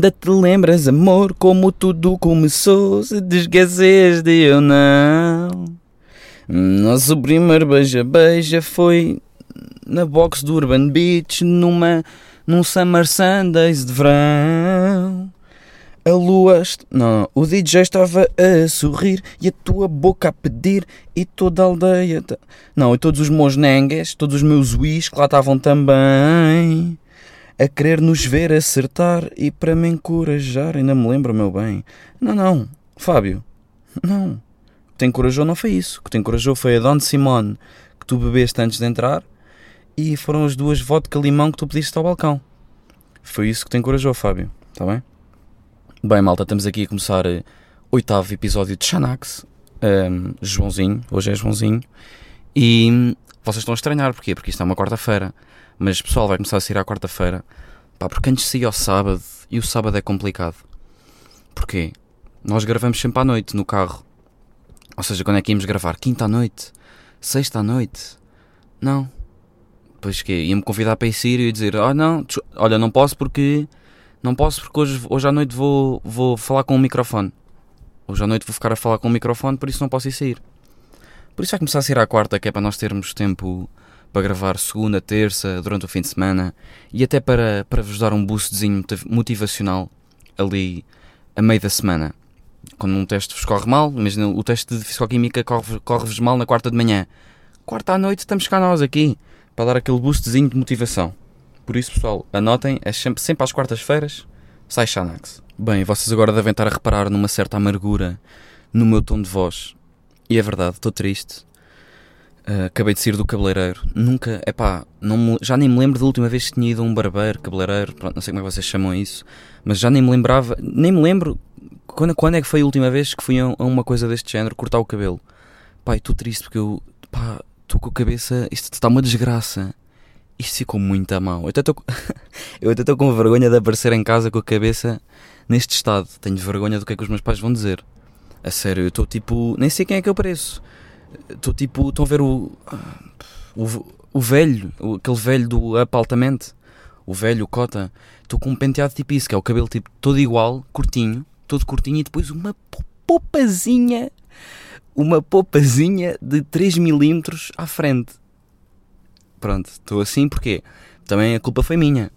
Ainda te lembras, amor, como tudo começou? Se te de eu não. Nosso primeiro beija-beija foi na box do Urban Beach, numa, num Summer Sundays de verão. A lua. Não, o DJ estava a sorrir e a tua boca a pedir e toda a aldeia. Não, e todos os meus todos os meus uis que lá estavam também a querer nos ver acertar e para me encorajar. Ainda me lembro, meu bem. Não, não, Fábio, não. O que te encorajou não foi isso. O que te encorajou foi a Don Simone que tu bebeste antes de entrar e foram as duas vodka limão que tu pediste ao balcão. Foi isso que te encorajou, Fábio. Está bem? Bem, malta, estamos aqui a começar o oitavo episódio de Xanax. Ahm, Joãozinho, hoje é Joãozinho. E vocês estão a estranhar, porquê? Porque isto é uma quarta-feira. Mas pessoal, vai começar a sair à quarta-feira. Pá, porque antes saía ao sábado e o sábado é complicado. Porquê? Nós gravamos sempre à noite no carro. Ou seja, quando é que íamos gravar? Quinta à noite? Sexta à noite? Não. Pois que ia-me convidar para ir sair e ia dizer: Ah, não, tch- olha, não posso porque. Não posso porque hoje, hoje à noite vou, vou falar com o microfone. Hoje à noite vou ficar a falar com o microfone, por isso não posso ir sair. Por isso vai começar a sair à quarta, que é para nós termos tempo para gravar segunda, terça, durante o fim de semana e até para, para vos dar um boostzinho motiv- motivacional ali a meio da semana. Quando um teste vos corre mal, imagina o teste de Fisicoquímica corre- corre-vos mal na quarta de manhã. Quarta à noite estamos cá nós aqui para dar aquele boostzinho de motivação. Por isso, pessoal, anotem, é sempre, sempre às quartas-feiras, sai Xanax. Bem, vocês agora devem estar a reparar numa certa amargura no meu tom de voz. E é verdade, estou triste. Uh, acabei de sair do cabeleireiro. Nunca, não me- já nem me lembro da última vez que tinha ido a um barbeiro, cabeleireiro, pronto, não sei como é que vocês chamam isso, mas já nem me lembrava, nem me lembro quando, quando é que foi a última vez que fui a, a uma coisa deste género, cortar o cabelo. Pá, estou triste porque eu, pá, estou com a cabeça, isto está uma desgraça. Isto ficou muito a mal. Eu até estou com vergonha de aparecer em casa com a cabeça neste estado. Tenho vergonha do que é que os meus pais vão dizer. A sério, eu estou tipo, nem sei quem é que eu pareço. Estou tipo, estão a ver o, o, o velho, aquele velho do Up Altamente, o velho, o Cota. Estou com um penteado tipo isso, que é o cabelo tipo todo igual, curtinho, todo curtinho e depois uma po- popazinha, uma popazinha de 3 milímetros à frente. Pronto, estou assim porque também a culpa foi minha.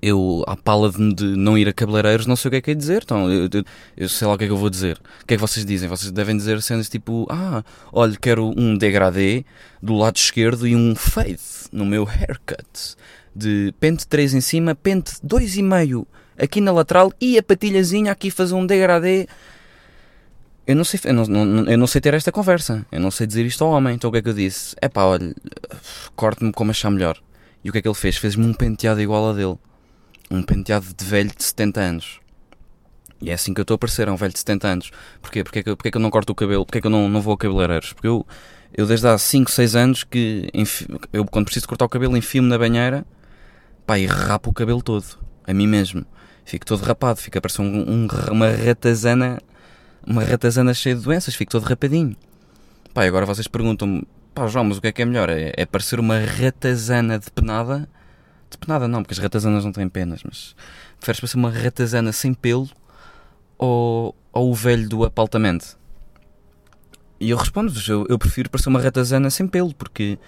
Eu, à pala de, de não ir a cabeleireiros, não sei o que é que é dizer. Então, eu, eu- eu sei lá o que é que eu vou dizer. O que é que vocês dizem? Vocês devem dizer cenas tipo: Ah, olha, quero um degradê do lado esquerdo e um fade no meu haircut. De pente 3 em cima, pente 2,5 aqui na lateral e a patilhazinha aqui fazer um degradê. Eu não sei, eu não, não- eu não sei ter esta conversa. Eu não sei dizer isto ao homem. Então o que é que eu disse? É pá, olha, corte-me como achar melhor. E o que é que ele fez? Fez-me um penteado igual a dele. Um penteado de velho de 70 anos. E é assim que eu estou a parecer, é um velho de 70 anos. Porquê? Porquê que, eu- porquê que eu não corto o cabelo? Porquê que eu não, não vou a cabeleireiros? Porque eu, eu desde há 5, 6 anos que enfi- eu quando preciso cortar o cabelo enfio-me na banheira pá, e rapo o cabelo todo. A mim mesmo. Fico todo rapado, fica a parecer um, um- uma ratazana, uma ratazana cheia de doenças, fico todo rapadinho. Pá, agora vocês perguntam-me, pá João, mas o que é que é melhor? É, é parecer uma ratazana de penada? De penada não, porque as ratazanas não têm penas, mas preferes parecer uma ratazana sem pelo ou, ou o velho do apaltamento? E eu respondo-vos, eu, eu prefiro parecer uma ratazana sem pelo, porque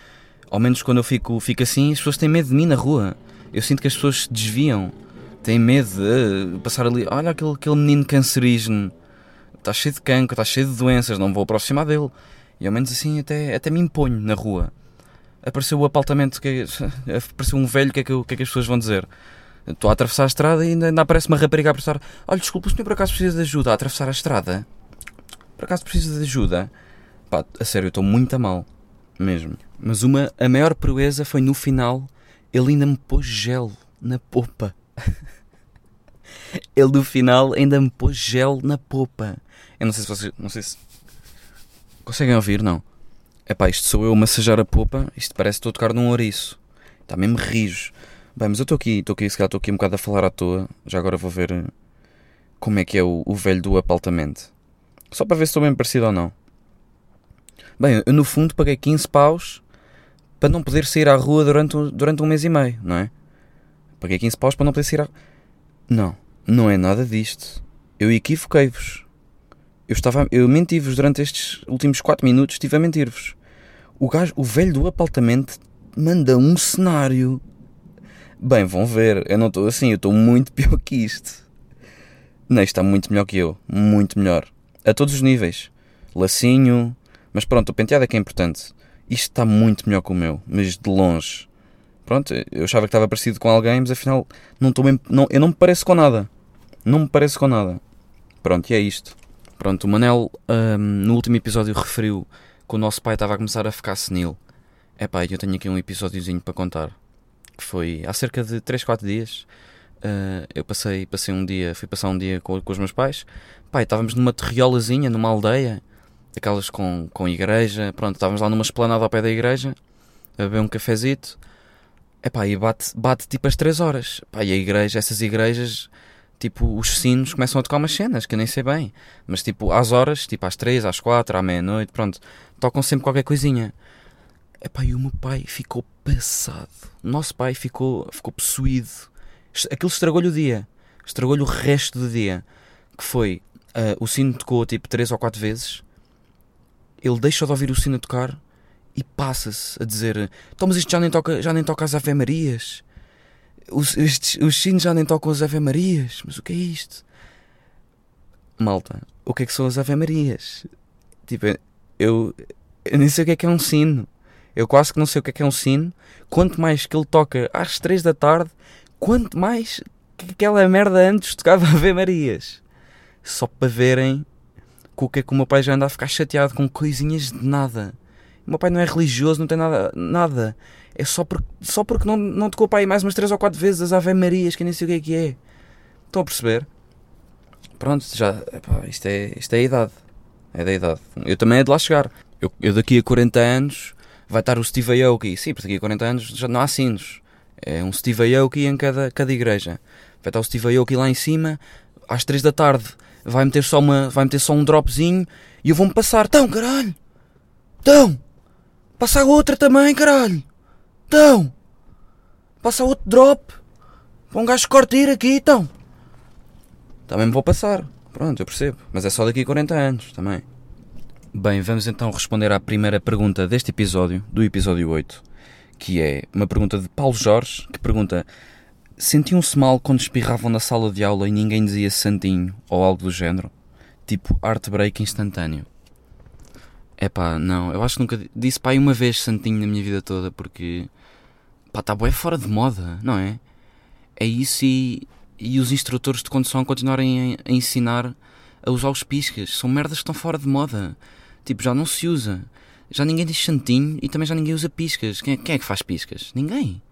ao menos quando eu fico, fico assim, as pessoas têm medo de mim na rua. Eu sinto que as pessoas se desviam, têm medo de passar ali, olha aquele, aquele menino cancerígeno, está cheio de cancro, está cheio de doenças, não vou aproximar dele. E ao menos assim até, até me imponho na rua. Apareceu o apaltamento, que é- apareceu um velho, o que é que, que é que as pessoas vão dizer? Estou a atravessar a estrada e ainda, ainda aparece uma rapariga a prestar. Olha, desculpa, o senhor por acaso precisa de ajuda a atravessar a estrada? Por acaso precisa de ajuda? Pá, a sério, estou muito a mal. Mesmo. Mas uma, a maior proeza foi no final, ele ainda me pôs gel na popa. ele no final ainda me pôs gel na popa. Eu não sei se vocês. Não sei se. Conseguem ouvir? Não. É pá, isto sou eu a massajar a popa. Isto parece que estou a tocar num ouriço. Está mesmo rijo. Bem, mas eu estou aqui, estou aqui, se calhar estou aqui um bocado a falar à toa. Já agora vou ver eh, como é que é o, o velho do apaltamento. Só para ver se estou bem parecido ou não. Bem, eu no fundo paguei 15 paus para não poder sair à rua durante, durante um mês e meio, não é? Paguei 15 paus para não poder sair à... Não, Não é nada disto. Eu equivoquei-vos. Eu estava, eu menti-vos durante estes últimos 4 minutos, estive a mentir-vos. O gajo, o velho do apartamento manda um cenário. Bem, vão ver, eu não estou assim, eu estou muito pior que isto. Não, está muito melhor que eu, muito melhor. A todos os níveis. Lacinho, mas pronto, o penteado é que é importante. Isto está muito melhor que o meu, mas de longe. Pronto, eu achava que estava parecido com alguém, mas afinal não estou bem, não, eu não me pareço com nada. Não me pareço com nada. Pronto, e é isto. Pronto, o Manel hum, no último episódio referiu que o nosso pai estava a começar a ficar senil. É pá, eu tenho aqui um episódiozinho para contar. Que foi há cerca de 3, 4 dias. Uh, eu passei, passei um dia, fui passar um dia com, com os meus pais. Pai, estávamos numa terriolazinha, numa aldeia, aquelas com, com igreja. Pronto, estávamos lá numa esplanada ao pé da igreja, a beber um cafezito. Epá, e bate, bate tipo às 3 horas. Epá, e a igreja, essas igrejas, tipo, os sinos começam a tocar umas cenas que eu nem sei bem. Mas tipo, às horas, tipo às 3, às 4, à meia-noite, pronto, tocam sempre qualquer coisinha. Epá, e o meu pai ficou passado. O nosso pai ficou, ficou possuído. Aquilo estragou-lhe o dia. Estragou-lhe o resto do dia. Que foi, uh, o sino tocou tipo 3 ou 4 vezes. Ele deixa de ouvir o sino tocar e passa-se a dizer: Então, mas isto já nem toca, já nem toca as Ave Marias. Os, estes, os sinos já nem tocam as Ave Marias. Mas o que é isto? Malta, o que é que são as Ave Marias? Tipo, eu, eu nem sei o que é que é um sino. Eu quase que não sei o que é que é um sino. Quanto mais que ele toca às 3 da tarde, quanto mais que aquela merda antes tocava Ave Marias. Só para verem com o que é que o meu pai já anda a ficar chateado com coisinhas de nada. O meu pai não é religioso, não tem nada. nada. É só, por, só porque não, não tocou para aí mais umas 3 ou 4 vezes as Ave Marias, que nem sei o que é que é. Estão a perceber? Pronto, já. Epá, isto, é, isto é a idade. É da idade. Eu também é de lá chegar. Eu, eu daqui a 40 anos vai estar o Steve Aoki. Sim, porque daqui a 40 anos já não há sinos. É um Steve Aoki em cada, cada igreja. Vai estar o Steve Aoki lá em cima, às 3 da tarde. Vai meter só, uma, vai meter só um dropzinho e eu vou-me passar. Tão, caralho! Tão! Passa outra também, caralho! Tão! Passa outro drop! Para um gajo cortar aqui, então! Também me vou passar. Pronto, eu percebo. Mas é só daqui a 40 anos também. Bem, vamos então responder à primeira pergunta deste episódio, do episódio 8, que é uma pergunta de Paulo Jorge, que pergunta: Sentiam-se mal quando espirravam na sala de aula e ninguém dizia santinho ou algo do género? Tipo art break instantâneo. É pá, não, eu acho que nunca disse pá uma vez santinho na minha vida toda porque pá, está bué fora de moda, não é? É isso e, e os instrutores de condução continuarem a, a ensinar a usar os piscas. São merdas que estão fora de moda. Tipo, já não se usa. Já ninguém diz santinho e também já ninguém usa piscas. Quem é, quem é que faz piscas? Ninguém.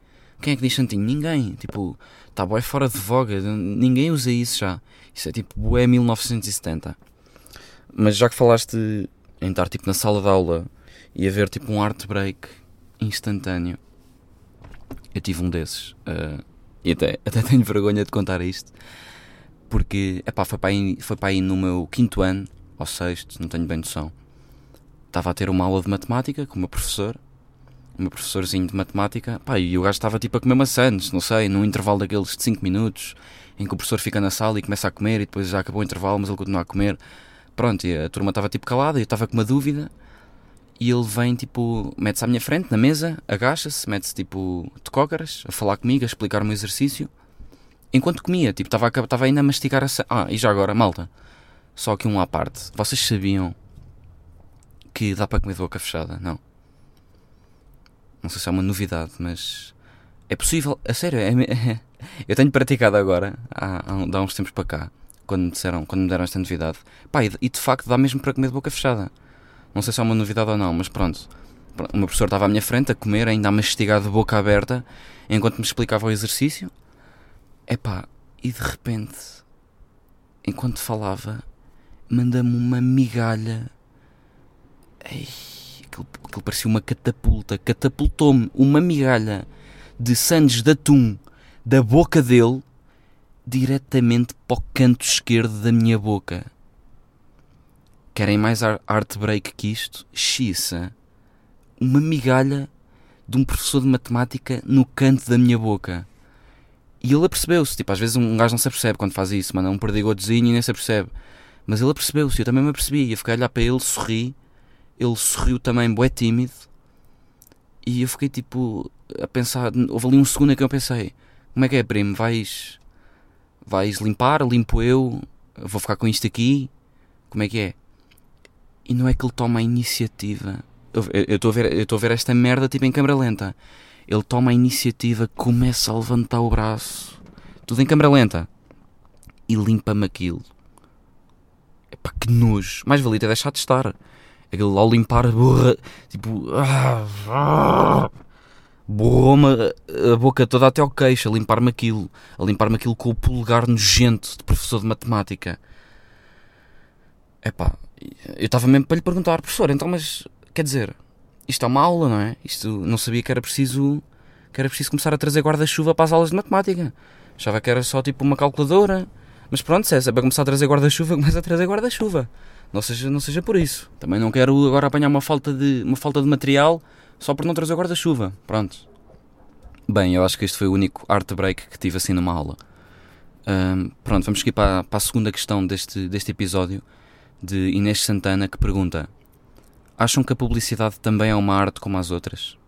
Quem é que diz santinho? Ninguém. Tipo, está bué fora de voga. Ninguém usa isso já. Isso é tipo bué 1970. Mas já que falaste em estar tipo na sala de aula e haver tipo um art break instantâneo, eu tive um desses. Uh, e até, até tenho vergonha de contar isto. Porque, epá, foi para aí, foi para aí no meu quinto ano, ou sexto, não tenho bem noção estava a ter uma aula de matemática com o meu professor, o meu professorzinho de matemática, e o gajo estava tipo a comer maçãs, não sei, num intervalo daqueles de 5 minutos, em que o professor fica na sala e começa a comer e depois já acabou o intervalo, mas ele continua a comer. Pronto, e a turma estava tipo calada, eu estava com uma dúvida, e ele vem tipo, mete-se à minha frente, na mesa, agacha-se, mete-se tipo de cócaras, a falar comigo, a explicar o meu exercício, enquanto comia, tipo, estava ainda a mastigar a. Ah, e já agora, malta, só que um à parte, vocês sabiam que dá para comer de boca fechada, não. Não sei se é uma novidade, mas é possível. A sério, é, eu tenho praticado agora, há, há, uns tempos para cá, quando me, disseram, quando me deram esta novidade. Pá, e, de facto dá mesmo para comer de boca fechada. Não sei se é uma novidade ou não, mas pronto. O meu professor estava à minha frente a comer, ainda a mastigar de boca aberta, enquanto me explicava o exercício. Epá, e de repente, enquanto falava, manda-me uma migalha Ei, aquilo, aquilo parecia uma catapulta. Catapultou-me uma migalha de sandes de atum da boca dele diretamente para o canto esquerdo da minha boca. Querem mais art break que isto? Xissa. Uma migalha de um professor de matemática no canto da minha boca. E ele apercebeu-se. Tipo, às vezes um gajo não se apercebe quando faz isso, manda um perdigotezinho e nem se apercebe. Mas ele apercebeu-se, eu também me apercebi. Eu fiquei a olhar para ele, sorri. Ele sorriu também, bué tímido. E eu fiquei tipo a pensar. Houve ali um segundo em que eu pensei: como é que é, primo? Vais. Vais limpar? Limpo eu? Vou ficar com isto aqui? Como é que é? E não é que ele toma a iniciativa. Eu estou a, ver, eu a ver esta merda tipo em câmera lenta. Ele toma a iniciativa, começa a levantar o braço, tudo em câmera lenta, e limpa-me aquilo. Epá, que nojo. Mais valia ter deixado de estar. Aquilo ao limpar a borra, tipo. Borrou-me a boca toda até ao queixo a limpar-me aquilo. A limpar-me aquilo com o polegar nojento de professor de matemática. Epá, eu estava mesmo para lhe perguntar, professor, então, mas quer dizer, isto é uma aula, não é? Isto não sabia que era preciso que era preciso começar a trazer guarda-chuva para as aulas de matemática. Achava que era só tipo uma calculadora. Mas pronto, se é para começar a trazer guarda-chuva, começa a trazer guarda-chuva. Não seja, não seja por isso. Também não quero agora apanhar uma falta de, uma falta de material só por não trazer guarda-chuva. Pronto. Bem, eu acho que este foi o único art break que tive assim numa aula. Um, pronto, vamos seguir para, para a segunda questão deste, deste episódio de Inês Santana que pergunta: Acham que a publicidade também é uma arte como as outras?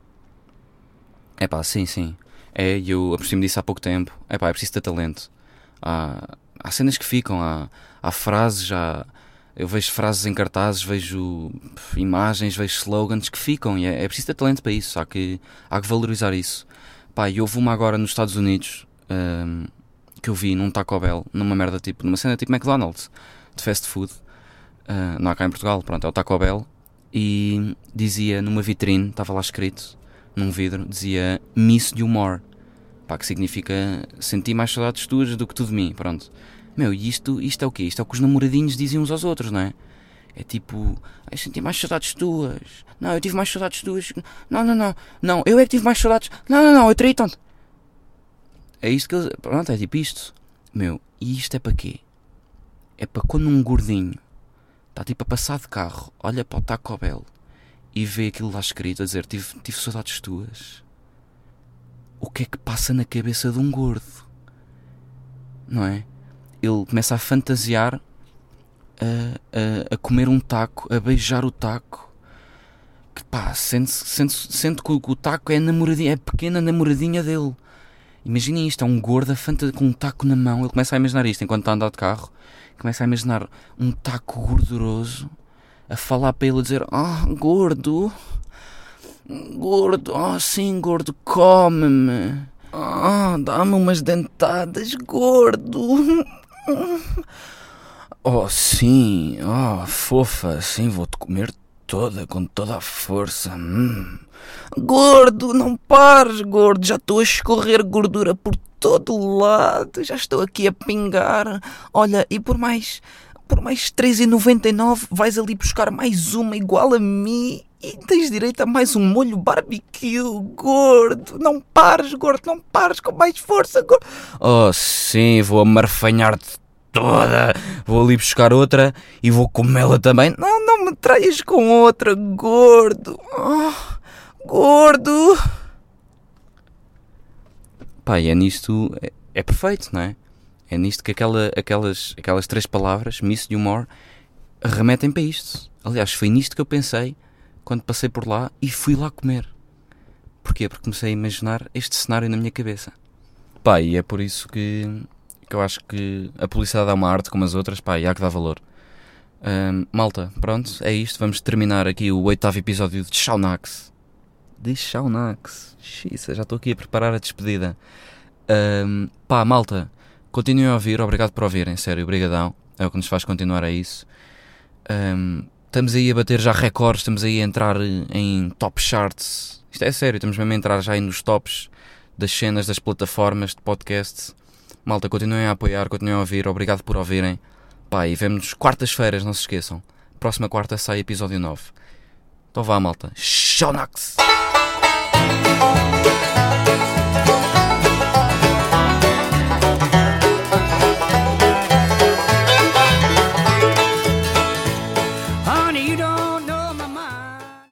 É pá, sim, sim. É, e eu aproximo disso há pouco tempo. É pá, é preciso ter talento. Há, há cenas que ficam, há, há frases, há, eu vejo frases em cartazes, vejo imagens, vejo slogans que ficam e é, é preciso ter talento para isso. Há que, há que valorizar isso. Pá, e houve uma agora nos Estados Unidos um, que eu vi num Taco Bell, numa merda tipo, numa cena tipo McDonald's, de fast food. Uh, não há cá em Portugal, pronto, é o Taco Bell. E dizia numa vitrine, estava lá escrito, num vidro, dizia Miss You More. Pá, que significa sentir mais saudades tuas do que tu de mim, pronto. Meu, e isto, isto é o quê? Isto é o que os namoradinhos dizem uns aos outros, não é? É tipo, eu senti mais saudades tuas. Não, eu tive mais saudades tuas. Não, não, não. Não, eu é que tive mais saudades. Não, não, não, eu traí tanto. É isto que eles. Pronto, é tipo isto. Meu, e isto é para quê? É para quando um gordinho está tipo a passar de carro, olha para o Taco Bell e vê aquilo lá escrito a dizer tive, tive saudades tuas. O que é que passa na cabeça de um gordo? Não é? Ele começa a fantasiar a, a, a comer um taco, a beijar o taco. Que pá, sente, sente, sente que o, taco é a namoradinha, é a pequena namoradinha dele. Imaginem isto, é um gordo com um taco na mão. Ele começa a imaginar isto enquanto está a andar de carro. Começa a imaginar um taco gorduroso a falar para ele a dizer: Ah, oh, gordo, gordo, oh, sim, gordo, come-me. Ah, oh, dá-me umas dentadas, gordo. Oh, sim, oh, fofa, sim, vou-te comer toda, com toda a força. Hum. Gordo, não pares, gordo, já estou a escorrer gordura por todo lado, já estou aqui a pingar. Olha, e por mais por mais 3,99 vais ali buscar mais uma igual a mim e tens direito a mais um molho barbecue, gordo. Não pares, gordo, não pares com mais força, gordo. Oh, sim, vou amarfanhar-te toda. Vou ali buscar outra e vou comê-la também. Não, não me traias com outra, gordo. Oh, gordo. Pá, e é nisto. É, é perfeito, não é? É nisto que aquela, aquelas, aquelas três palavras, Miss You More, remetem para isto. Aliás, foi nisto que eu pensei quando passei por lá e fui lá comer. Porquê? Porque comecei a imaginar este cenário na minha cabeça. Pá, e é por isso que, que eu acho que a publicidade é uma arte como as outras, pá, e há que dar valor. Um, malta, pronto, é isto. Vamos terminar aqui o oitavo episódio de Shaunax. De Shaunax. Xisa, já estou aqui a preparar a despedida. Um, pá, malta, Continuem a ouvir, obrigado por ouvirem, sério, obrigadão. É o que nos faz continuar a isso. Um, estamos aí a bater já recordes, estamos aí a entrar em top charts. Isto é sério, estamos mesmo a entrar já aí nos tops das cenas, das plataformas de podcast. Malta, continuem a apoiar, continuem a ouvir, obrigado por ouvirem. Pá, e vemos quartas-feiras, não se esqueçam. Próxima quarta sai episódio 9. Então vá, malta. Shownax!